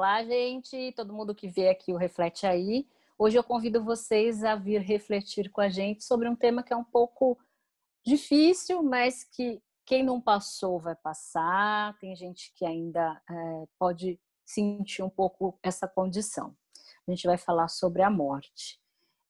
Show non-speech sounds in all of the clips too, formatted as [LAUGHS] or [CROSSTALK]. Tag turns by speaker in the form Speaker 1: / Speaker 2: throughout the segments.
Speaker 1: Olá, gente, todo mundo que vê aqui o Reflete Aí. Hoje eu convido vocês a vir refletir com a gente sobre um tema que é um pouco difícil, mas que quem não passou vai passar. Tem gente que ainda é, pode sentir um pouco essa condição. A gente vai falar sobre a morte.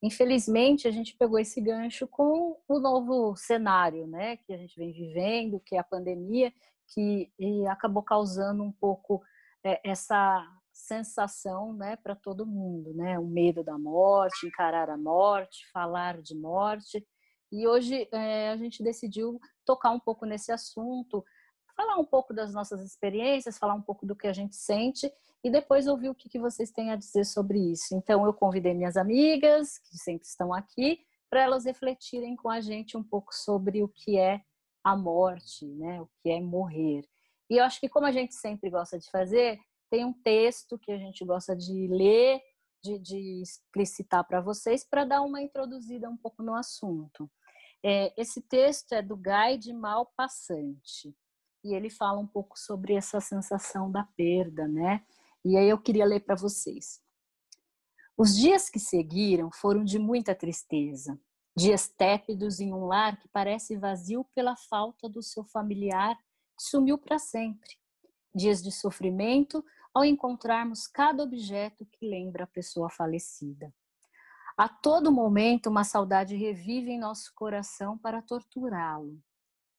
Speaker 1: Infelizmente, a gente pegou esse gancho com o novo cenário, né, que a gente vem vivendo, que é a pandemia, que acabou causando um pouco é, essa sensação, né, para todo mundo, né, o medo da morte, encarar a morte, falar de morte. E hoje é, a gente decidiu tocar um pouco nesse assunto, falar um pouco das nossas experiências, falar um pouco do que a gente sente e depois ouvir o que, que vocês têm a dizer sobre isso. Então, eu convidei minhas amigas, que sempre estão aqui, para elas refletirem com a gente um pouco sobre o que é a morte, né? o que é morrer. E eu acho que, como a gente sempre gosta de fazer, tem um texto que a gente gosta de ler, de, de explicitar para vocês, para dar uma introduzida um pouco no assunto. É, esse texto é do Guy de Malpassante e ele fala um pouco sobre essa sensação da perda, né? E aí eu queria ler para vocês. Os dias que seguiram foram de muita tristeza, dias tépidos em um lar que parece vazio pela falta do seu familiar que sumiu para sempre, dias de sofrimento ao encontrarmos cada objeto que lembra a pessoa falecida. A todo momento, uma saudade revive em nosso coração para torturá-lo.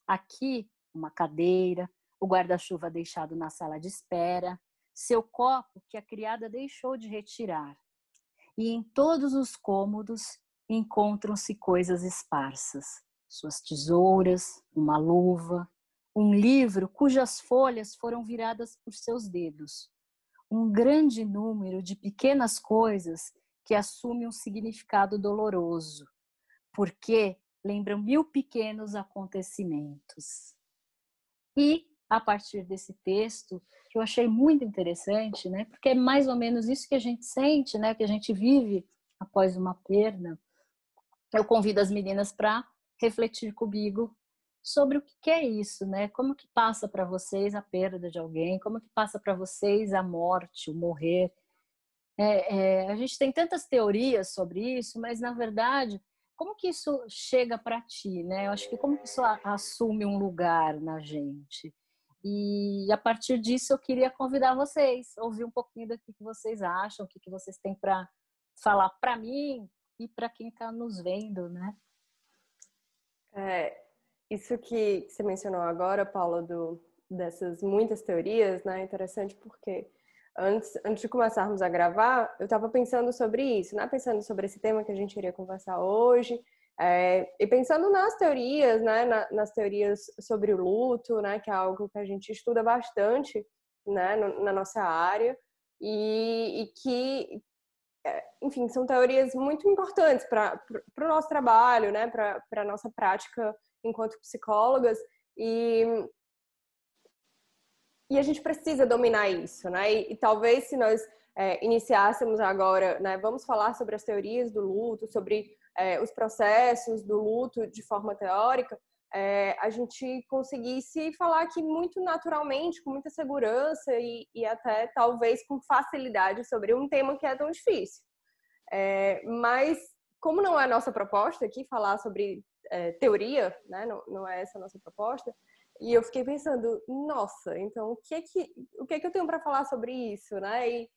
Speaker 1: Aqui, uma cadeira, o guarda-chuva deixado na sala de espera, seu copo que a criada deixou de retirar. E em todos os cômodos encontram-se coisas esparsas: suas tesouras, uma luva, um livro cujas folhas foram viradas por seus dedos, um grande número de pequenas coisas que assumem um significado doloroso, porque lembram mil pequenos acontecimentos. E a partir desse texto, que eu achei muito interessante, né? Porque é mais ou menos isso que a gente sente, né? Que a gente vive após uma perda. Eu convido as meninas para refletir comigo sobre o que é isso, né? Como que passa para vocês a perda de alguém? Como que passa para vocês a morte, o morrer? É, é, a gente tem tantas teorias sobre isso, mas na verdade como que isso chega para ti, né? Eu acho que como que isso assume um lugar na gente. E a partir disso eu queria convidar vocês, ouvir um pouquinho do que vocês acham, o que vocês têm para falar para mim e para quem está nos vendo, né?
Speaker 2: É, isso que você mencionou agora, Paula, do, dessas muitas teorias, né? É interessante porque antes, antes de começarmos a gravar, eu estava pensando sobre isso, né? Pensando sobre esse tema que a gente iria conversar hoje. É, e pensando nas teorias, né, na, nas teorias sobre o luto, né, que é algo que a gente estuda bastante, né, no, na nossa área, e, e que, é, enfim, são teorias muito importantes para o nosso trabalho, né, para a nossa prática enquanto psicólogas, e e a gente precisa dominar isso, né? E, e talvez se nós é, iniciássemos agora, né, vamos falar sobre as teorias do luto, sobre é, os processos do luto de forma teórica, é, a gente conseguisse falar aqui muito naturalmente, com muita segurança e, e, até talvez com facilidade sobre um tema que é tão difícil. É, mas como não é a nossa proposta aqui falar sobre é, teoria, né, não, não é essa a nossa proposta, e eu fiquei pensando, nossa, então o que é que, o que, é que eu tenho para falar sobre isso, né? E,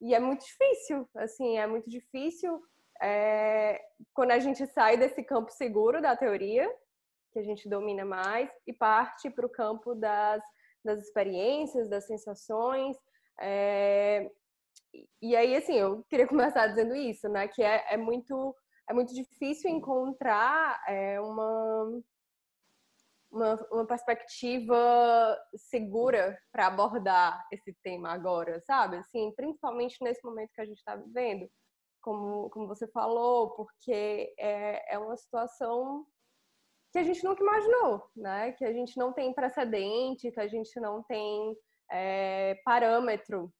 Speaker 2: e, é muito difícil, assim, é muito difícil é, quando a gente sai desse campo seguro da teoria, que a gente domina mais, e parte para o campo das, das experiências, das sensações. É, e aí, assim, eu queria [LAUGHS] começar dizendo isso, né? Que é, é muito, é muito difícil encontrar é, uma uma, uma perspectiva segura para abordar esse tema agora, sabe? Assim, principalmente nesse momento que a gente está vivendo, como, como você falou, porque é, é uma situação que a gente nunca imaginou, né? Que a gente não tem precedente, que a gente não tem é, parâmetro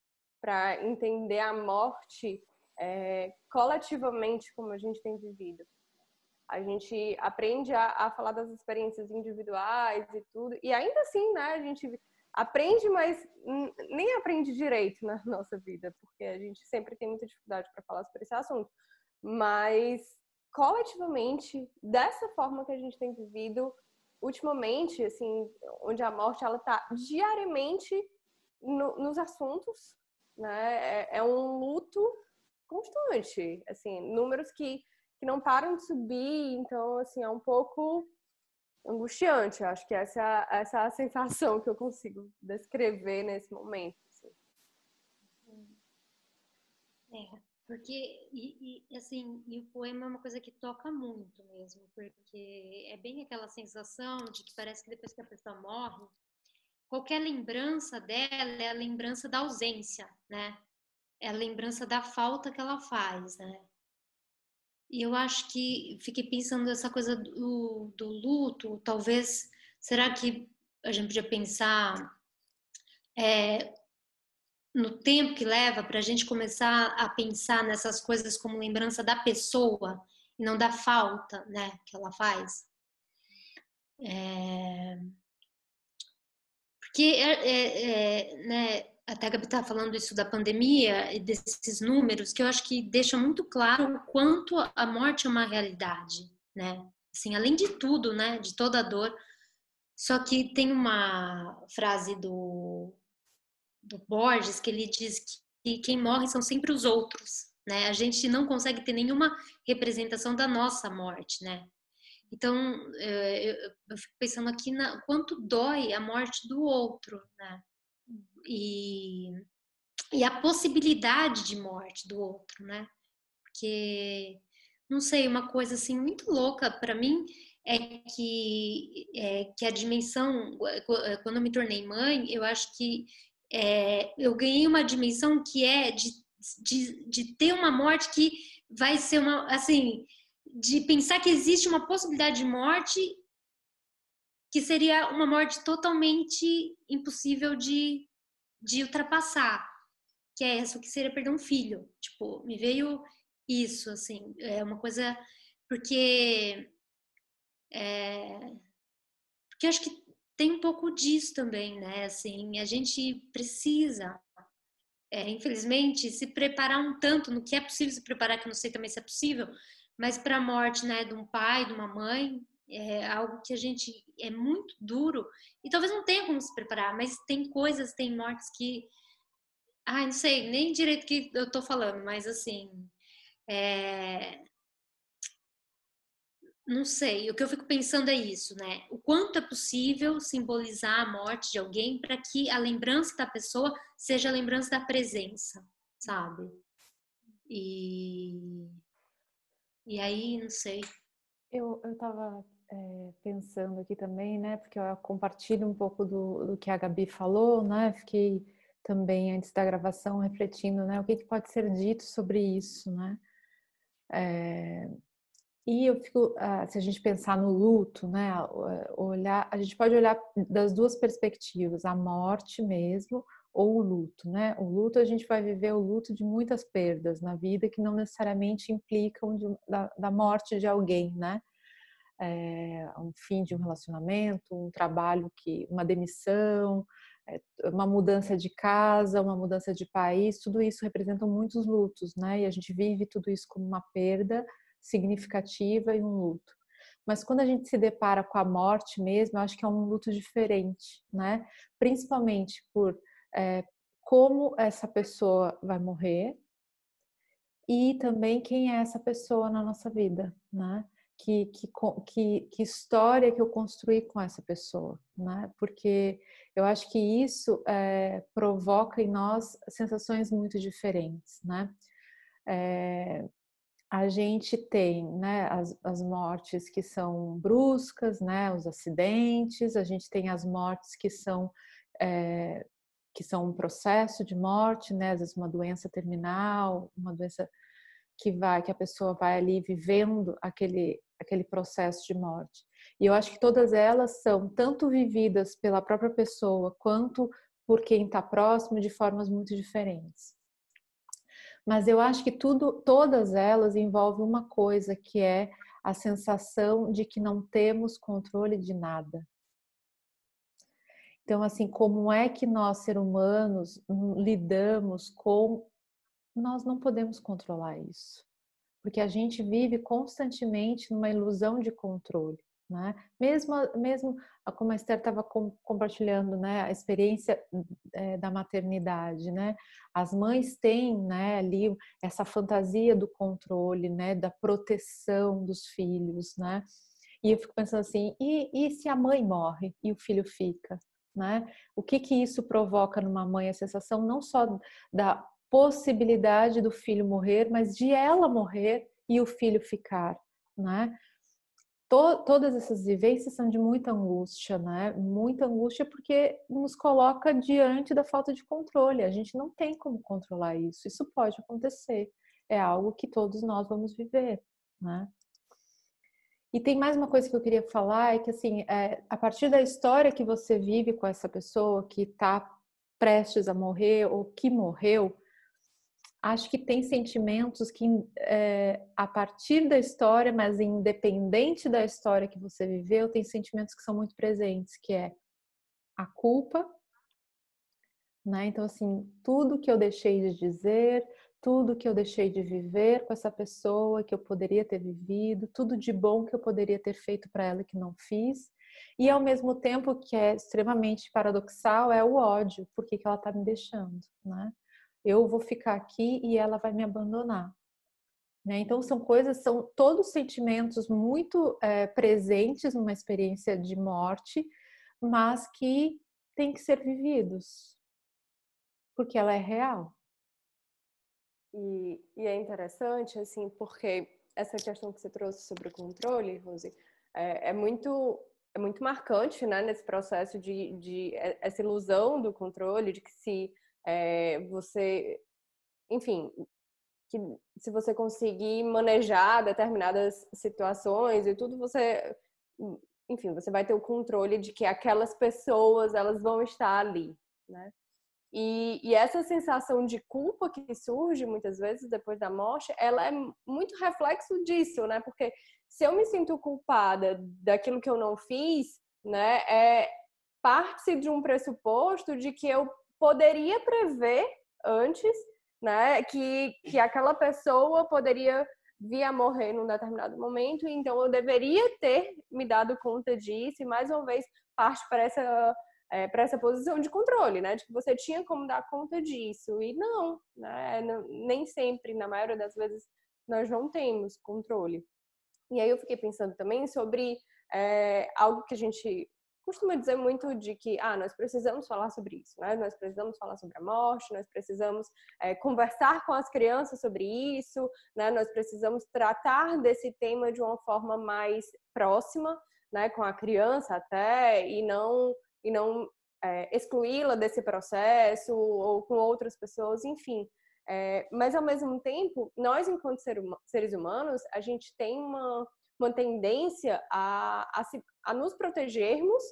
Speaker 2: para entender a morte é, coletivamente como a gente tem vivido a gente aprende a, a, falar das experiências individuais e tudo, e ainda assim, né, a gente aprende, mas nem aprende direito na [LAUGHS] nossa vida, porque a gente sempre tem muita dificuldade para falar sobre esse assunto. Mas coletivamente, dessa forma que a gente tem vivido ultimamente, assim, onde a morte ela está diariamente no, nos assuntos, né? É, é, um luto constante, assim, números que, que não param de subir, então, assim, é um pouco angustiante. Acho que essa, essa é a sensação que eu consigo descrever nesse momento. Assim.
Speaker 3: É, porque, e, e, assim, e o poema é uma coisa que toca muito mesmo, porque é bem aquela sensação de que parece que depois que a pessoa morre, qualquer lembrança dela é a lembrança da ausência, né? É a lembrança da falta que ela faz, né? E eu acho que fiquei pensando essa coisa do, do luto, talvez, será que a gente podia pensar é, no tempo que leva para a gente começar a pensar nessas coisas como lembrança da pessoa e não da falta, né, que ela faz? É... Porque é, é, é né, até a Gabi está falando isso da pandemia e desses números, que eu acho que deixa muito claro o quanto a morte é uma realidade, né? Assim, além de tudo, né? De toda a dor. Só que tem uma frase do, do Borges que ele diz que quem morre são sempre os outros, né? A gente não consegue ter nenhuma representação da nossa morte, né? Então, eh, eu fico pensando aqui na quanto dói a morte do outro, né? E, e a possibilidade de morte do outro, né? Porque, não sei, uma coisa assim muito louca para mim é que, é que a dimensão, quando eu me tornei mãe, eu acho que é, eu ganhei uma dimensão que é de, de, de ter uma morte que vai ser uma, assim, de pensar que existe uma possibilidade de morte que seria uma morte totalmente impossível de, de ultrapassar, que é isso que seria perder um filho. Tipo, me veio isso, assim, é uma coisa porque é, porque acho que tem um pouco disso também, né? Assim, a gente precisa, é, infelizmente, se preparar um tanto no que é possível se preparar, que eu não sei também se é possível, mas para a morte, né, de um pai, de uma mãe, é algo que a gente é muito duro e talvez não tenha como se preparar, mas tem coisas, tem mortes que, ai, não sei nem direito que eu tô falando, mas assim, é... não sei. O que eu fico pensando é isso, né? O quanto é possível simbolizar a morte de alguém para que a lembrança da pessoa seja a lembrança da presença, sabe? E e aí, não sei.
Speaker 4: Eu, eu tava é, pensando aqui também, né? Porque eu compartilho um pouco do, do que a Gabi falou, né? Fiquei também antes da gravação refletindo, né? O que, que pode ser dito sobre isso, né? É, e eu fico, ah, se a gente pensar no luto, né? Olhar, a gente pode olhar das duas perspectivas, a morte mesmo ou o luto, né? O luto a gente vai viver o luto de muitas perdas na vida que não necessariamente implicam de, da, da morte de alguém, né? É, um fim de um relacionamento, um trabalho que, uma demissão, é, uma mudança de casa, uma mudança de país, tudo isso representam muitos lutos, né? E a gente vive tudo isso como uma perda significativa e um luto. Mas quando a gente se depara com a morte mesmo, eu acho que é um luto diferente, né? Principalmente por é, como essa pessoa vai morrer e também quem é essa pessoa na nossa vida, né? Que, que, que, que história que eu construí com essa pessoa, né? Porque eu acho que isso é, provoca em nós sensações muito diferentes, né? É, a gente tem né, as, as mortes que são bruscas, né, os acidentes, a gente tem as mortes que são é, que são um processo de morte, né, às vezes uma doença terminal, uma doença que vai que a pessoa vai ali vivendo aquele aquele processo de morte. E eu acho que todas elas são tanto vividas pela própria pessoa quanto por quem está próximo de formas muito diferentes. Mas eu acho que tudo, todas elas envolvem uma coisa que é a sensação de que não temos controle de nada. Então, assim, como é que nós, seres humanos, lidamos com. Nós não podemos controlar isso, porque a gente vive constantemente numa ilusão de controle. Né? Mesmo, mesmo como a Esther estava compartilhando, né, a experiência é, da maternidade, né? As mães têm, né, ali essa fantasia do controle, né, da proteção dos filhos, né? E eu fico pensando assim, e, e se a mãe morre e o filho fica, né? O que que isso provoca numa mãe a sensação não só da possibilidade do filho morrer, mas de ela morrer e o filho ficar, né? to, todas essas vivências são de muita angústia, né? Muita angústia porque nos coloca diante da falta de controle. A gente não tem como controlar isso. Isso pode acontecer. É algo que todos nós vamos viver, né? E tem mais uma coisa que eu queria falar, é que assim, é, a partir da história que você vive com essa pessoa que está prestes a morrer ou que morreu, acho que tem sentimentos que, é, a partir da história, mas independente da história que você viveu, tem sentimentos que são muito presentes, que é a culpa, né? Então, assim, tudo que eu deixei de dizer, tudo que eu deixei de viver com essa pessoa que eu poderia ter vivido, tudo de bom que eu poderia ter feito para ela que não fiz. E ao mesmo tempo que é extremamente paradoxal é o ódio, porque que ela está me deixando, né? Eu vou ficar aqui e ela vai me abandonar. Né? Então, são coisas, são todos sentimentos muito é, presentes numa experiência de morte, mas que têm que ser vividos, porque ela é real.
Speaker 2: E, e, é interessante, assim, porque essa questão que você trouxe sobre o controle, Rose, é, é muito é muito marcante, né, nesse processo de, de é, essa ilusão do controle, de que se é, você, enfim, que se você conseguir manejar determinadas situações e tudo, você, enfim, você vai ter o controle de que aquelas pessoas elas vão estar ali, né? E, e, essa sensação de culpa que surge muitas vezes depois da morte, ela é muito reflexo disso, né? Porque se eu me sinto culpada daquilo que eu não fiz, né, é parte de um pressuposto de que eu poderia prever antes, né, que, que aquela pessoa poderia vir a morrer num determinado momento, então eu deveria ter me dado conta disso, e mais uma vez parte para essa, é, para essa posição de controle, né, de que você tinha como dar conta disso, e não, né, nem sempre, na maioria das vezes, nós não temos controle. E aí eu fiquei pensando também sobre é, algo que a gente costuma dizer muito de que ah, nós precisamos falar sobre isso, né? nós precisamos falar sobre a morte, nós precisamos é, conversar com as crianças sobre isso, né? nós precisamos tratar desse tema de uma forma mais próxima, né? com a criança até, e não, e não é, excluí-la desse processo ou com outras pessoas, enfim. É, mas ao mesmo tempo, nós enquanto seres humanos, a gente tem uma uma tendência a, a, se, a nos protegermos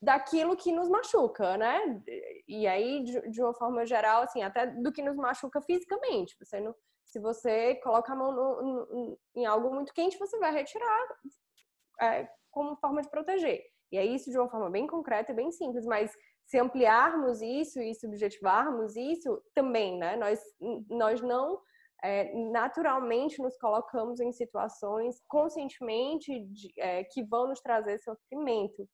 Speaker 2: daquilo que nos machuca, né? E aí, de, de, uma forma geral, assim, até do que nos machuca fisicamente. Você não, se você coloca a mão no, no, em algo muito quente, você vai retirar é, como forma de proteger. E é isso de uma forma bem concreta e bem simples, mas se ampliarmos isso e subjetivarmos isso, também, né? Nós, nós não é, naturalmente nos colocamos em situações conscientemente de, é, que vão nos trazer sofrimento,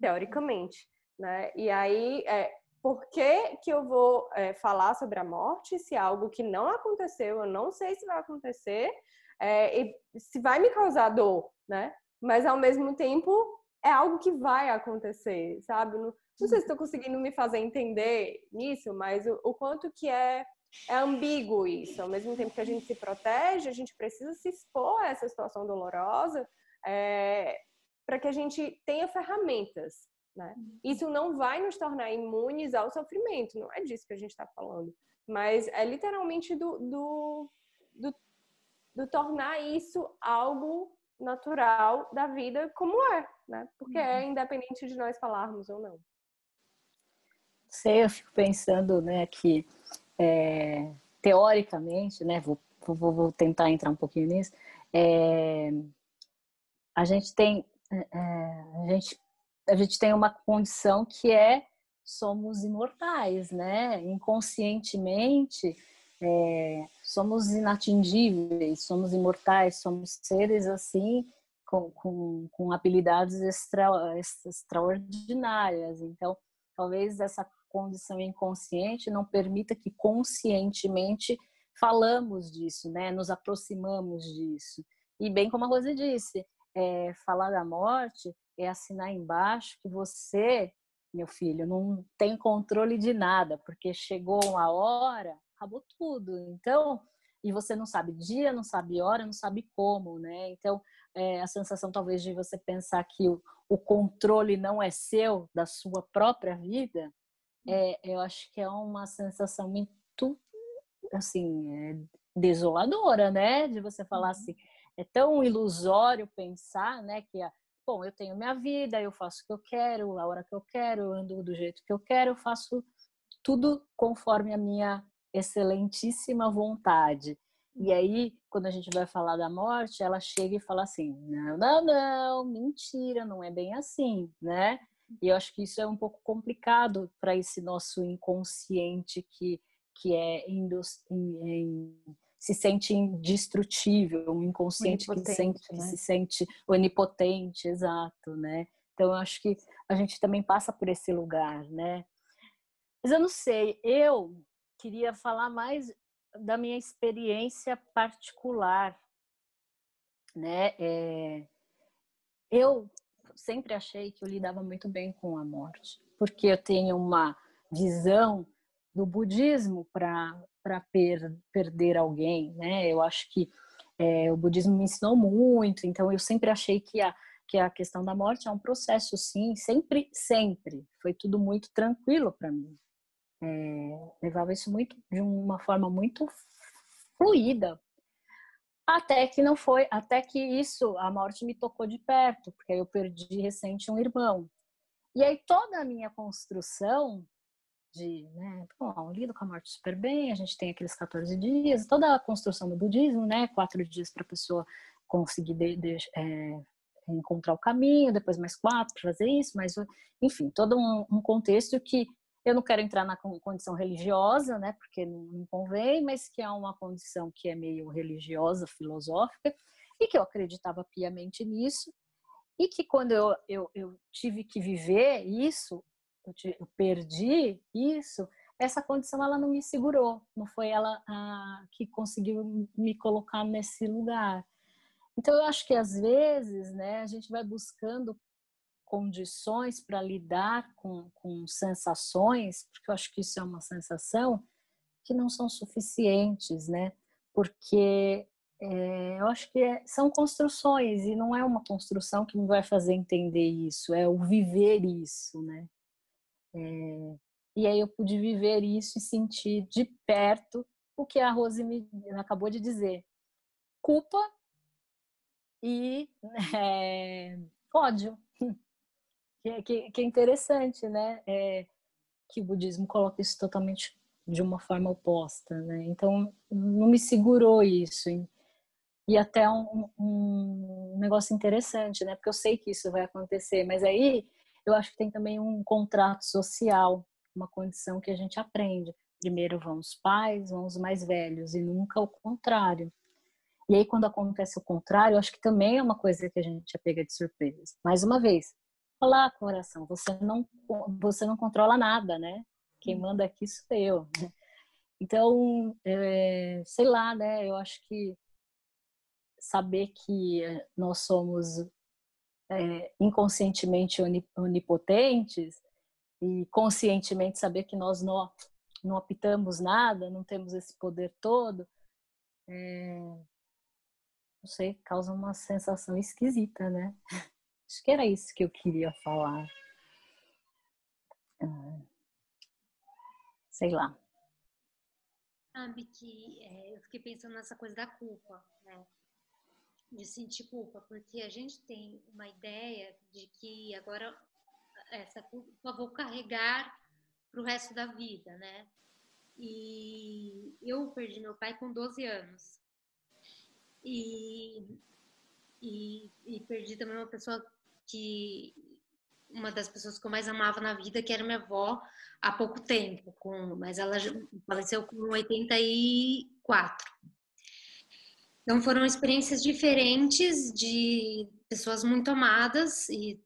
Speaker 2: teoricamente, né? E aí, é, por que, que eu vou é, falar sobre a morte se é algo que não aconteceu, eu não sei se vai acontecer, é, e se vai me causar dor, né? Mas ao mesmo tempo é algo que vai acontecer, sabe? Não, não sei se estou conseguindo me fazer entender nisso, mas o, o quanto que é é ambíguo isso. Ao mesmo tempo que a gente se protege, a gente precisa se expor a essa situação dolorosa é, para que a gente tenha ferramentas. Né? Uhum. Isso não vai nos tornar imunes ao sofrimento, não é disso que a gente está falando. Mas é literalmente do, do, do, do, tornar isso algo natural da vida como é, né? Porque é uhum. independente de nós falarmos ou não.
Speaker 1: Sei, eu fico pensando, né, que é, teoricamente, né, vou, vou, vou, tentar entrar um pouquinho nisso, é, a gente tem, é, é, a gente a gente tem uma condição que é somos imortais, né? Inconscientemente é, somos inatingíveis, somos imortais, somos seres assim com, com, com habilidades extra, extraordinárias. Então, talvez essa condição inconsciente não permita que conscientemente falamos disso, né? Nos aproximamos disso. E bem como a Rose disse, é, falar da morte é assinar embaixo que você, meu filho, não tem controle de nada, porque chegou uma hora, acabou tudo. Então, e você não sabe dia, não sabe hora, não sabe como, né? Então, é, a sensação talvez de você pensar que o, o controle não é seu, da sua própria vida, é, eu acho que é uma sensação muito, assim, é desoladora, né? De você falar uhum. assim, é tão ilusório pensar, né, que a, bom, eu tenho minha vida, eu faço o que eu quero, a hora que eu quero, eu ando do jeito que eu quero, eu faço tudo conforme a minha excelentíssima vontade. E aí, quando a gente vai falar da morte, ela chega e fala assim: não, não, não, mentira, não é bem assim, né? E eu acho que isso é um pouco complicado para esse nosso inconsciente que, que é em, em, se sente indestrutível, um inconsciente que, se sente, né? que se sente onipotente, exato, né? Então eu acho que a gente também passa por esse lugar, né? Mas eu não sei, eu queria falar mais da minha experiência particular, né? É, eu sempre achei que eu lidava muito bem com a morte, porque eu tenho uma visão do budismo para per, perder alguém, né? Eu acho que é, o budismo me ensinou muito, então eu sempre achei que a que a questão da morte é um processo, sim, sempre, sempre. Foi tudo muito tranquilo para mim. É, levava isso muito de uma forma muito fluida, até que não foi, até que isso, a morte me tocou de perto, porque eu perdi recente um irmão. E aí toda a minha construção de, né, bom, lido com a morte super bem, a gente tem aqueles 14 dias, toda a construção do budismo, né, quatro dias para a pessoa conseguir de, de, é, encontrar o caminho, depois mais quatro para fazer isso, mas enfim, todo um, um contexto que eu não quero entrar na condição religiosa, né, porque não convém, mas que é uma condição que é meio religiosa, filosófica, e que eu acreditava piamente nisso, e que quando eu, eu, eu tive que viver isso, eu, te, eu, perdi isso, essa condição ela não me segurou, não foi ela a, que conseguiu me colocar nesse lugar. Então eu acho que às vezes, né, a gente vai buscando condições para lidar com, com sensações, porque eu acho que isso é uma sensação que não são suficientes, né? Porque é, eu acho que é, são construções e não é uma construção que me vai fazer entender isso, é o viver isso, né? É, e aí eu pude viver isso e sentir de perto o que a Rose me acabou de dizer: culpa e [LAUGHS] é, ódio que, é, que, que é interessante, né? É, que o budismo coloca isso totalmente de uma forma oposta, né? Então, não me segurou isso. E até um, um negócio interessante, né? Porque eu sei que isso vai acontecer, mas aí eu acho que tem também um contrato social, uma condição que a gente aprende. Primeiro vão os pais, vão os mais velhos, e nunca o contrário. E aí, quando acontece o contrário, eu acho que também é uma coisa que a gente é pega de surpresa. Mais uma vez, falar, coração, você não, você não controla nada, né? Quem manda aqui sou eu. Então, é, sei lá, né? Eu acho que saber que nós somos é, inconscientemente onipotentes e conscientemente saber que nós não, não optamos nada, não temos esse poder todo, é, não sei, causa uma sensação esquisita, né? Acho que era isso que eu queria falar. Ah, sei lá.
Speaker 3: Sabe que é, eu fiquei pensando nessa coisa da culpa, né? De sentir culpa, porque a gente tem uma ideia de que agora essa culpa vou carregar para o resto da vida, né? E eu perdi meu pai com 12 anos. E, e, e perdi também uma pessoa que uma das pessoas que eu mais amava na vida, que era minha avó, há pouco tempo, com, mas ela faleceu com 84. Então foram experiências diferentes de pessoas muito amadas e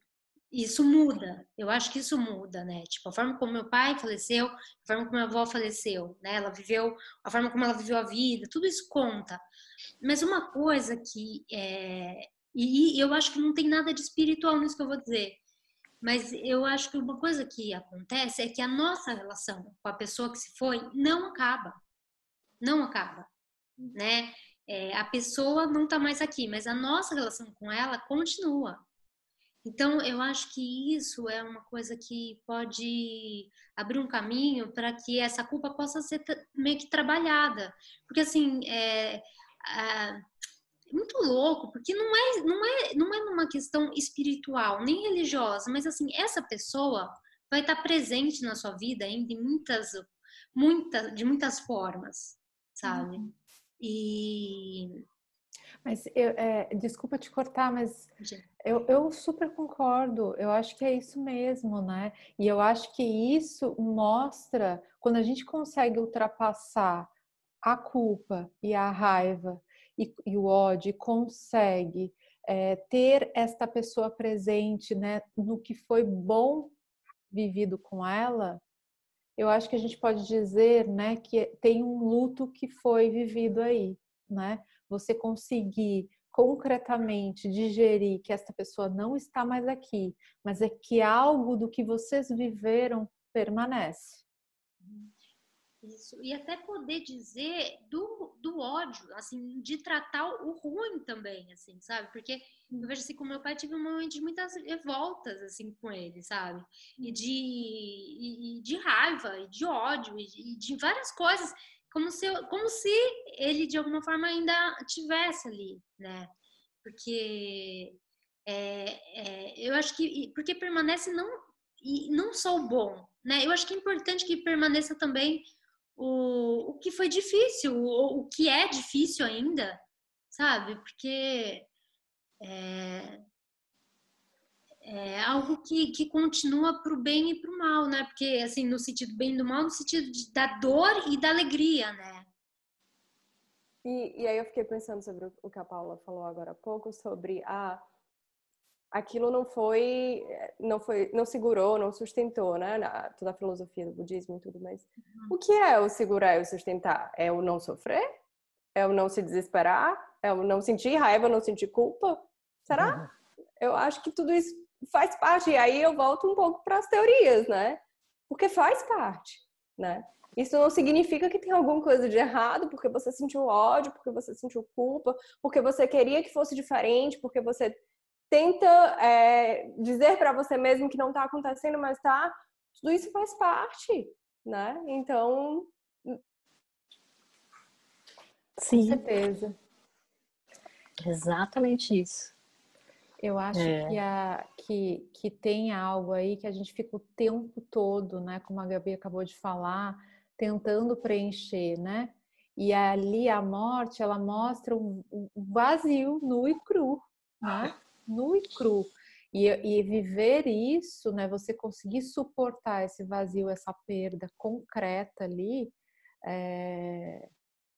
Speaker 3: isso muda. Eu acho que isso muda, né? Tipo, a forma como meu pai faleceu, a forma como minha avó faleceu, né? Ela viveu, a forma como ela viveu a vida, tudo isso conta. Mas uma coisa que é, e, eu acho que não tem nada de espiritual nisso que eu vou dizer. Mas eu acho que uma coisa que acontece é que a nossa relação com a pessoa que se foi não acaba. Não acaba, né? É, a pessoa não está mais aqui, mas a nossa relação com ela continua. Então, eu acho que isso é uma coisa que pode abrir um caminho para que essa culpa possa ser meio que trabalhada. Porque, assim, é, muito louco, porque não é, não é, não é numa questão espiritual, nem religiosa, mas assim, essa pessoa vai estar presente na sua vida ainda em muitas, muitas, de muitas formas, sabe? Uhum. E
Speaker 4: mas eu, é, desculpa te cortar, mas eu, eu super concordo. Eu acho que é isso mesmo, né? E eu acho que isso mostra quando a gente consegue ultrapassar a culpa e a raiva e, e o ódio consegue é, ter esta pessoa presente né, no que foi bom vivido com ela, eu acho que a gente pode dizer né, que tem um luto que foi vivido aí. Né? Você conseguir concretamente digerir que esta pessoa não está mais aqui, mas é que algo do que vocês viveram permanece.
Speaker 3: Isso. E até poder dizer do, do ódio, assim, de tratar o ruim também, assim, sabe? Porque eu vejo assim, com meu pai tive um momento de muitas revoltas, assim, com ele, sabe? E de, e, e de raiva, e de ódio, e de, e de várias coisas, como se, eu, como se ele, de alguma forma, ainda tivesse ali, né? Porque é, é, eu acho que, porque permanece não, e não só o bom, né? Eu acho que é importante que permaneça também o, o que foi difícil, o, o que é difícil ainda, sabe? Porque é, é algo que, que continua para o bem e para o mal, né? Porque, assim, no sentido bem e do mal, no sentido de, da dor e da alegria, né?
Speaker 2: E, e aí eu fiquei pensando sobre o que a Paula falou agora há pouco, sobre a aquilo não foi, não foi, não segurou, não sustentou, né? Na, toda a filosofia do budismo e tudo mais. Uhum. O que é o segurar e o sustentar? É o não sofrer? É o não se desesperar? É o não sentir raiva, não sentir culpa? Será? Uhum. [LAUGHS] Eu acho que tudo isso faz parte. E aí eu volto um pouco para as teorias, né? Porque faz parte, né? Isso não significa que tem alguma coisa de errado porque você sentiu ódio, porque você sentiu culpa, porque você queria que fosse diferente, porque você tenta é, dizer para você mesmo que não está acontecendo, mas tá. Tudo isso faz parte, né? Então.
Speaker 1: Sim. Com certeza. Exatamente isso.
Speaker 4: Eu acho é. que, a, que, que tem algo aí que a gente fica o tempo todo, né? Como a Gabi acabou de falar, tentando preencher, né? E ali a morte, ela mostra um, um vazio nu e cru, né? [LAUGHS] nu e cru. E, e, viver isso, né, você conseguir suportar esse vazio, essa perda concreta ali, é,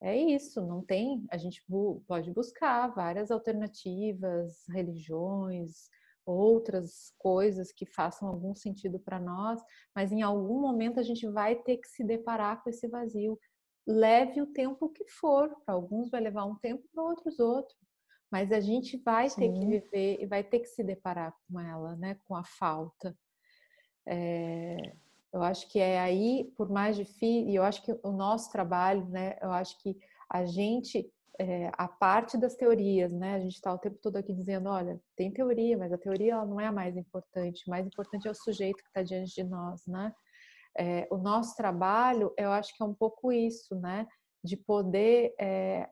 Speaker 4: é isso, não tem. A gente bu pode buscar várias alternativas, religiões, outras coisas que façam algum sentido para nós, mas em algum momento a gente vai ter que se deparar com esse vazio. Leve o tempo que for, para alguns vai levar um tempo, para outros outro. Mas a gente vai Sim. ter que viver e vai ter que se deparar com ela, né? Com a falta. É, eu acho que é aí, por mais difícil, e eu acho que o nosso trabalho, né? Eu acho que a gente, é, a parte das teorias, né? A gente está o tempo todo aqui dizendo, olha, tem teoria, mas a teoria ela não é a mais importante. O mais importante é o sujeito que está diante de nós, né? É, o nosso trabalho, eu acho que é um pouco isso, né? De poder, é,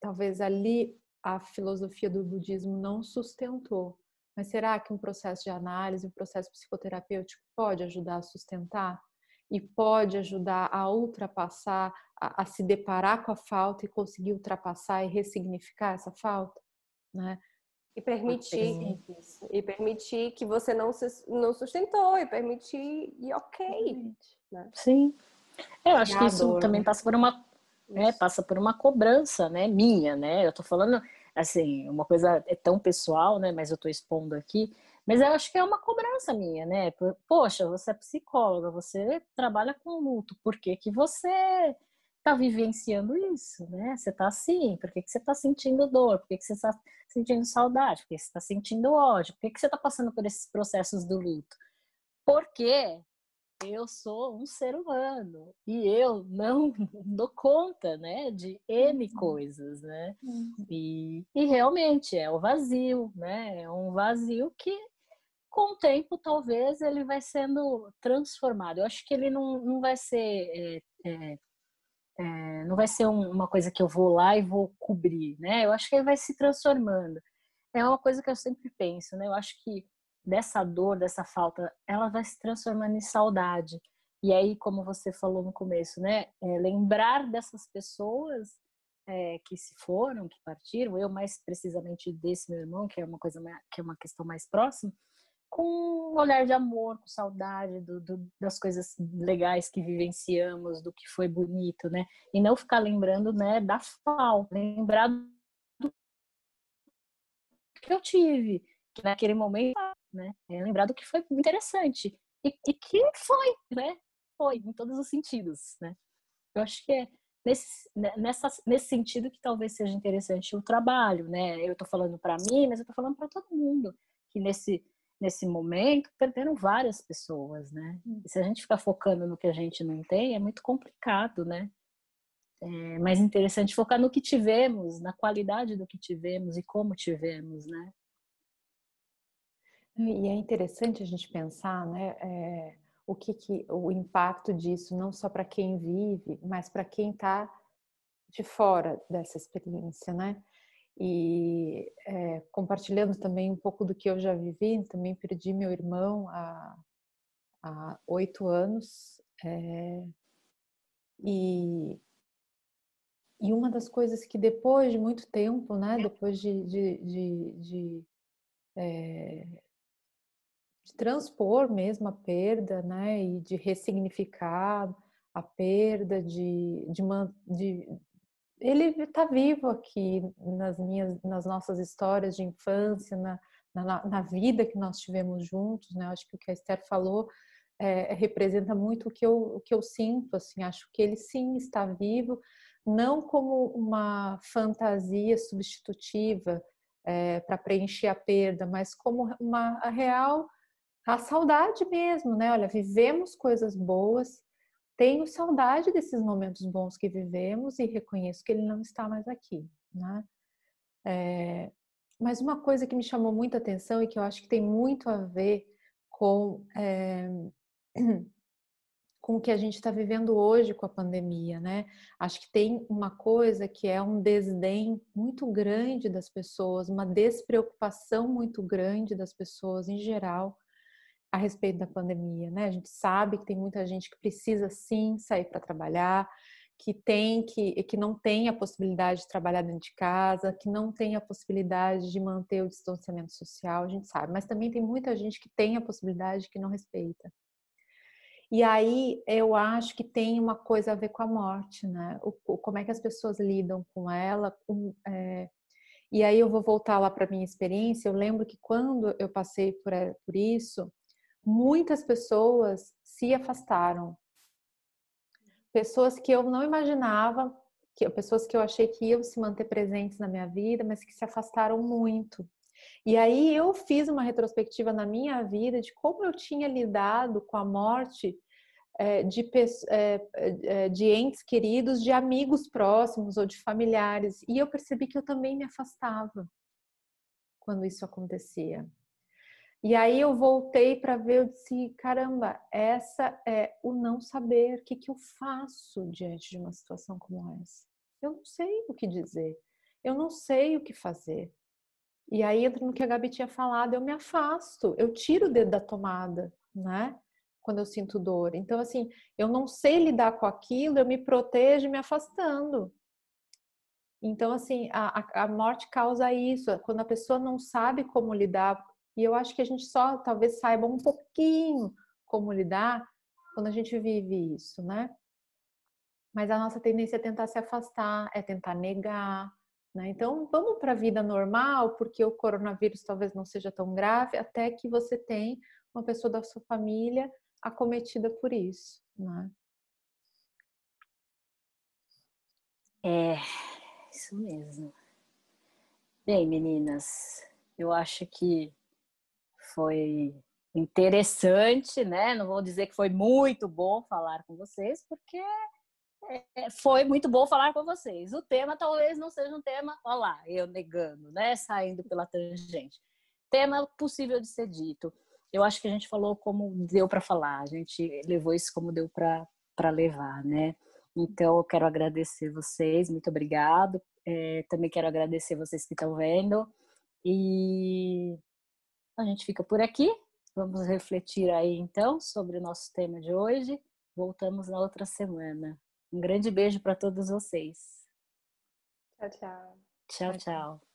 Speaker 4: talvez ali a filosofia do budismo não sustentou. Mas será que um processo de análise, um processo psicoterapêutico pode ajudar a sustentar? E pode ajudar a ultrapassar, a, a se deparar com a falta e conseguir ultrapassar e ressignificar essa falta? Né?
Speaker 2: E permitir isso. E permitir que você não, se, não sustentou, e permitir, e ok. Né?
Speaker 1: Sim. Eu acho que isso dor, também né? passa por uma. É, passa por uma cobrança, né, minha, né? Eu tô falando, assim, uma coisa é tão pessoal, né? Mas eu tô expondo aqui. Mas eu acho que é uma cobrança minha, né? Poxa, você é psicóloga, você trabalha com luto, por que, que você está vivenciando isso, né? Você está assim, por que, que você está sentindo dor? Por que, que você está sentindo saudade? Por que você está sentindo ódio? Por que, que você está passando por esses processos do luto? Porque eu sou um ser humano e eu não [LAUGHS] dou conta, né, de N uhum. coisas, né? Uhum. E, e realmente é o vazio, né? É um vazio que com o tempo talvez ele vai sendo transformado. Eu acho que ele não, não vai ser é, é, é, não vai ser um, uma coisa que eu vou lá e vou cobrir, né? Eu acho que ele vai se transformando. É uma coisa que eu sempre penso, né? Eu acho que dessa dor, dessa falta, ela vai se transformando em saudade. E aí, como você falou no começo, né? É, lembrar dessas pessoas é, que se foram, que partiram, eu mais precisamente desse meu irmão, que é uma coisa que é uma questão mais próxima, com um olhar de amor, com saudade do, do, das coisas legais que vivenciamos, do que foi bonito, né? E não ficar lembrando, né, da falta, lembrar do que eu tive, que naquele momento, né? É lembrar do que foi interessante e, e que foi, né? Foi em todos os sentidos, né? Eu acho que é nesse, né, nessa, nesse sentido que talvez seja interessante o trabalho, né? Eu estou falando para mim, mas eu estou falando para todo mundo que nesse nesse momento, perderam várias pessoas, né? Hum. E se a gente ficar focando no que a gente não tem, é muito complicado, né? É mais interessante focar no que tivemos, na qualidade do que tivemos e como tivemos, né?
Speaker 4: E é interessante a gente pensar, né? É, o que, que o impacto disso não só para quem vive, mas para quem está de fora dessa experiência, né? E é, compartilhando também um pouco do que eu já vivi, também perdi meu irmão há, há oito anos. É, e, e uma das coisas que depois de muito tempo, né, depois de, de, de, de, é, de transpor mesmo a perda, né, e de ressignificar a perda, de, de, de, ele está vivo aqui nas minhas, nas nossas histórias de infância, na, na, na, vida que nós tivemos juntos, né? Acho que o que a Esther falou é, representa muito o que eu, o que eu sinto, assim. Acho que ele sim está vivo, não como uma fantasia substitutiva é, para preencher a perda, mas como uma real a saudade mesmo, né? Olha, vivemos coisas boas, tenho saudade desses momentos bons que vivemos e reconheço que ele não está mais aqui, né? É, mas uma coisa que me chamou muita atenção e que eu acho que tem muito a ver com é, [CLEARS THROAT] com o que a gente está vivendo hoje com a pandemia, né? Acho que tem uma coisa que é um desdém muito grande das pessoas, uma despreocupação muito grande das pessoas em geral a respeito da pandemia, né? A gente sabe que tem muita gente que precisa sim sair para trabalhar, que tem que que não tem a possibilidade de trabalhar dentro de casa, que não tem a possibilidade de manter o distanciamento social, a gente sabe, mas também tem muita gente que tem a possibilidade que não respeita. E aí eu acho que tem uma coisa a ver com a morte, né? O, como é que as pessoas lidam com ela, com, é... e aí eu vou voltar lá para minha experiência. Eu lembro que quando eu passei por, eh, por isso, muitas pessoas se afastaram. Pessoas que eu não imaginava, que, pessoas que eu achei que iam se manter presentes na minha vida, mas que se afastaram muito. E aí eu fiz uma retrospectiva na minha vida de como eu tinha lidado com a morte é, de, é, é, de entes queridos, de amigos próximos ou de familiares. E eu percebi que eu também me afastava quando isso acontecia. E aí eu voltei para ver, eu disse, caramba, essa é o não saber, o que, que eu faço diante de uma situação como essa? Eu não sei o que dizer, eu não sei o que fazer. E aí entra no que a Gabi tinha falado, eu me afasto, eu tiro o dedo da tomada, né? Quando eu sinto dor. Então, assim, eu não sei lidar com aquilo, eu me protejo me afastando. Então, assim, a, a morte causa isso, quando a pessoa não sabe como lidar, e eu acho que a gente só talvez saiba um pouquinho como lidar quando a gente vive isso, né? Mas a nossa tendência é tentar se afastar, é tentar negar, né? Então, vamos para a vida normal, porque o coronavírus talvez não seja tão grave, até que você tem uma pessoa da sua família acometida por isso, né?
Speaker 1: É, isso mesmo. Bem, meninas, eu acho que foi interessante, né? Não vou dizer que foi muito bom falar com vocês, porque é, foi muito bom falar com vocês. O tema talvez não seja um tema, olha lá, eu negando, né? Saindo pela tangente. Tema possível de ser dito. Eu acho que a gente falou como deu para falar, a gente levou isso como deu para levar, né? Então, eu quero agradecer vocês, muito obrigado. É, também quero agradecer vocês que estão vendo. E a gente fica por aqui. Vamos refletir aí então sobre o nosso tema de hoje. Voltamos na outra semana. Um grande beijo para todos vocês.
Speaker 2: Tchau, tchau.
Speaker 1: Tchau, tchau.